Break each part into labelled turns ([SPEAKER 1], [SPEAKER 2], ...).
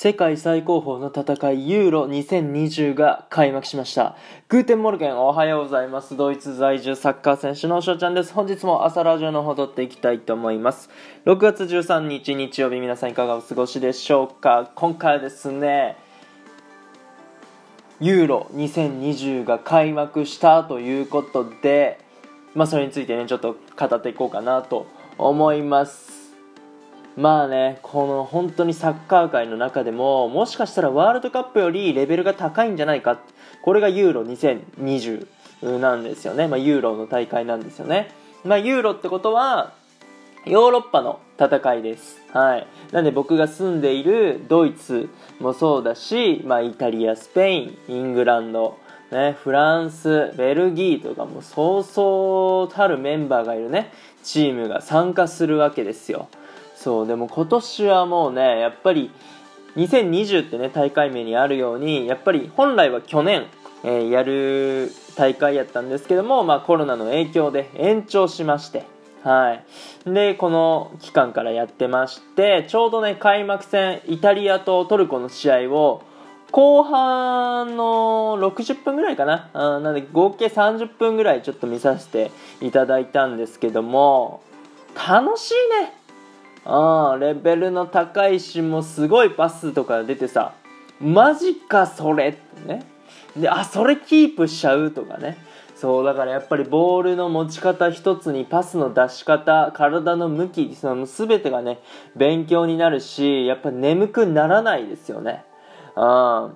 [SPEAKER 1] 世界最高峰の戦いユーロ2020が開幕しました。 Guten Morgen おはようございます。ドイツ在住サッカー選手の翔ちゃんです。本日も朝ラジオの方やっていきたいと思います。6月13日日曜日皆さんいかがお過ごしでしょうか？今回はですね、ユーロ2020が開幕したということで、まあそれについてね、ちょっと語っていこうかなと思います。まあね、この本当にサッカー界の中でも、もしかしたらワールドカップよりレベルが高いんじゃないか。これがユーロ2020なんですよね。まあ、ユーロの大会なんですよね。まあ、ユーロってことは、ヨーロッパの戦いです。はい。なんで僕が住んでいるドイツもそうだし、まあ、イタリア、スペイン、イングランド、ね、フランス、ベルギーとかもそうそうたるメンバーがいるね、チームが参加するわけですよ。そうでも今年はもうねやっぱり2020ってね大会名にあるようにやっぱり本来は去年、えー、やる大会やったんですけども、まあ、コロナの影響で延長しましてはい、でこの期間からやってましてちょうどね開幕戦イタリアとトルコの試合を後半の60分ぐらいかな。あなので合計30分ぐらいちょっと見させていただいたんですけども楽しいね。あレベルの高いしもすごいパスとか出てさマジかそれってね。であそれキープしちゃうとかね。そうだからやっぱりボールの持ち方一つにパスの出し方体の向きその全てがね勉強になるしやっぱ眠くならないですよね。あ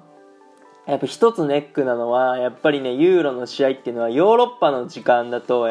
[SPEAKER 1] やっぱ一つネックなのはやっぱりねユーロの試合っていうのはヨーロッパの時間だと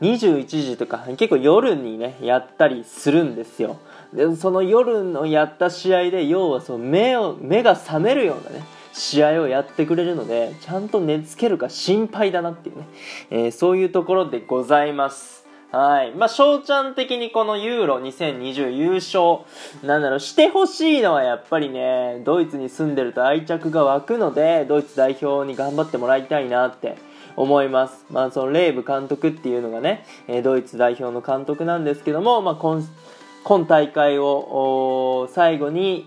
[SPEAKER 1] 21時とか結構夜にねやったりするんですよ。でその夜のやった試合で要はその目を目が覚めるようなね試合をやってくれるのでちゃんと寝つけるか心配だなっていうね、えー、そういうところでございます。はいまあ翔ちゃん的にこのユーロ2020優勝なんだろうしてほしいのはやっぱりねドイツに住んでると愛着が湧くのでドイツ代表に頑張ってもらいたいなって思います。まあ、そのレーブ監督っていうのがね、えドイツ代表の監督なんですけども、まあ、今今大会を最後に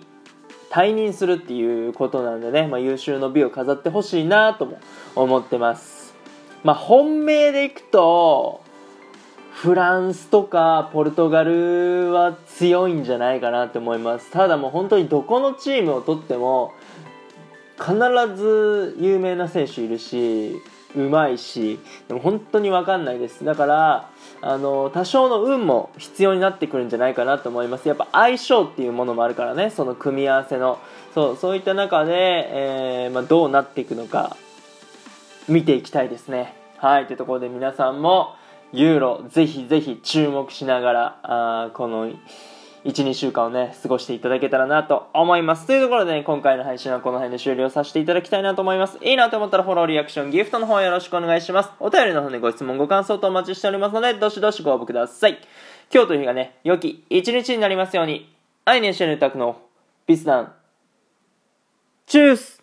[SPEAKER 1] 退任するっていうことなんでね、まあ、優秀の美を飾ってほしいなとも思ってます。まあ、本命でいくと、フランスとかポルトガルは強いんじゃないかなって思います。ただもう本当にどこのチームをとっても必ず有名な選手いるし、うまいしでも本当に分かんないです。だからあの多少の運も必要になってくるんじゃないかなと思います。やっぱ相性っていうものもあるからねその組み合わせの。そうそういった中で、えー、まあ、どうなっていくのか見ていきたいですね。はいというところで皆さんもユーロぜひぜひ注目しながらあこの12週間をね過ごしていただけたらなと思います。というところで、ね、今回の配信はこの辺で終了させていただきたいなと思います。いいなと思ったらフォローリアクションギフトの方よろしくお願いします。お便りの方でご質問ご感想とお待ちしておりますのでどしどしご応募ください。今日という日がね良き一日になりますように。アイネシェルタクのビスダン。チュース。